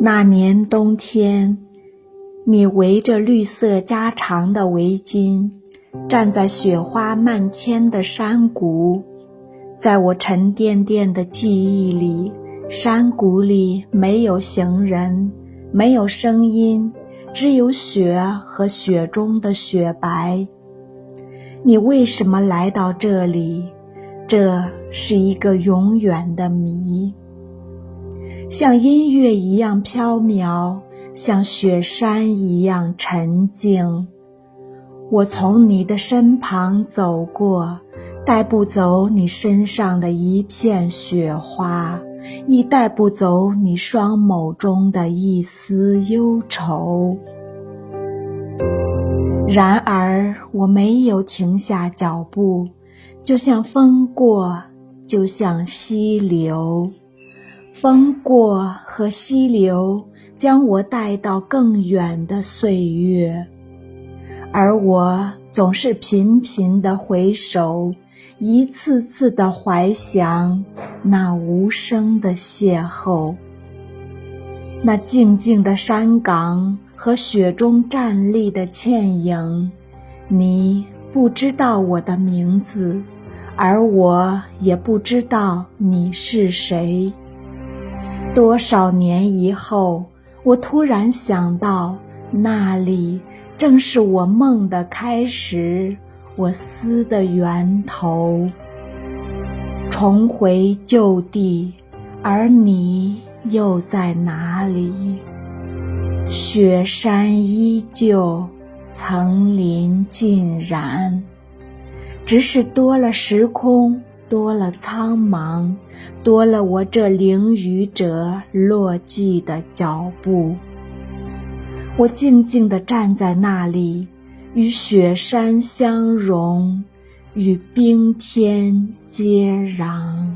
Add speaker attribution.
Speaker 1: 那年冬天，你围着绿色加长的围巾，站在雪花漫天的山谷。在我沉甸甸的记忆里，山谷里没有行人，没有声音，只有雪和雪中的雪白。你为什么来到这里？这是一个永远的谜。像音乐一样飘渺，像雪山一样沉静。我从你的身旁走过，带不走你身上的一片雪花，亦带不走你双眸中的一丝忧愁。然而，我没有停下脚步，就像风过，就像溪流。风过和溪流将我带到更远的岁月，而我总是频频地回首，一次次地怀想那无声的邂逅。那静静的山岗和雪中站立的倩影，你不知道我的名字，而我也不知道你是谁。多少年以后，我突然想到，那里正是我梦的开始，我思的源头。重回旧地，而你又在哪里？雪山依旧，层林尽染，只是多了时空。多了苍茫，多了我这凌雨者落寂的脚步。我静静地站在那里，与雪山相融，与冰天接壤。